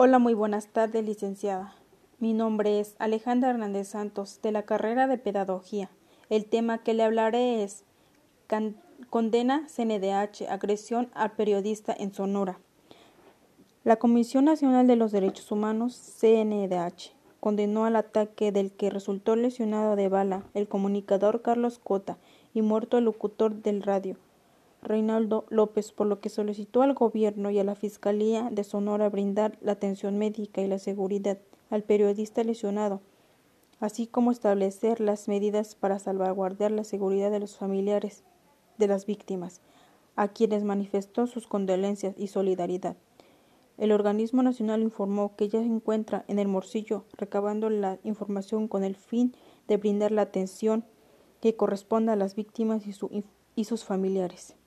Hola, muy buenas tardes, licenciada. Mi nombre es Alejandra Hernández Santos, de la carrera de Pedagogía. El tema que le hablaré es Condena CNDH, agresión al periodista en Sonora. La Comisión Nacional de los Derechos Humanos, CNDH, condenó al ataque del que resultó lesionado de bala el comunicador Carlos Cota y muerto el locutor del radio Reinaldo López, por lo que solicitó al gobierno y a la Fiscalía de Sonora brindar la atención médica y la seguridad al periodista lesionado, así como establecer las medidas para salvaguardar la seguridad de los familiares de las víctimas, a quienes manifestó sus condolencias y solidaridad. El organismo nacional informó que ya se encuentra en el Morcillo recabando la información con el fin de brindar la atención que corresponda a las víctimas y, y sus familiares.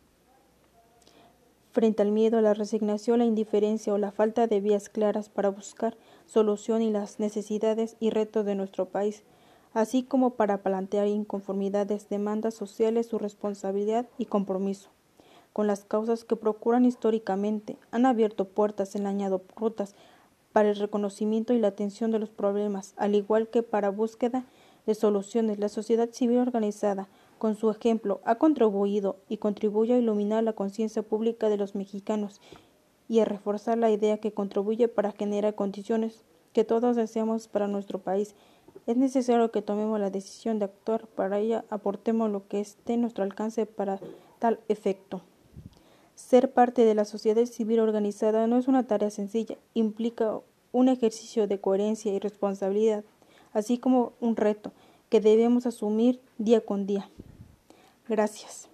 Frente al miedo, la resignación, la indiferencia o la falta de vías claras para buscar solución y las necesidades y retos de nuestro país, así como para plantear inconformidades, demandas sociales, su responsabilidad y compromiso con las causas que procuran históricamente, han abierto puertas, enlañado rutas para el reconocimiento y la atención de los problemas, al igual que para búsqueda de soluciones. La sociedad civil organizada con su ejemplo, ha contribuido y contribuye a iluminar la conciencia pública de los mexicanos y a reforzar la idea que contribuye para generar condiciones que todos deseamos para nuestro país. Es necesario que tomemos la decisión de actuar, para ello aportemos lo que esté en nuestro alcance para tal efecto. Ser parte de la sociedad civil organizada no es una tarea sencilla, implica un ejercicio de coherencia y responsabilidad, así como un reto que debemos asumir día con día. Gracias.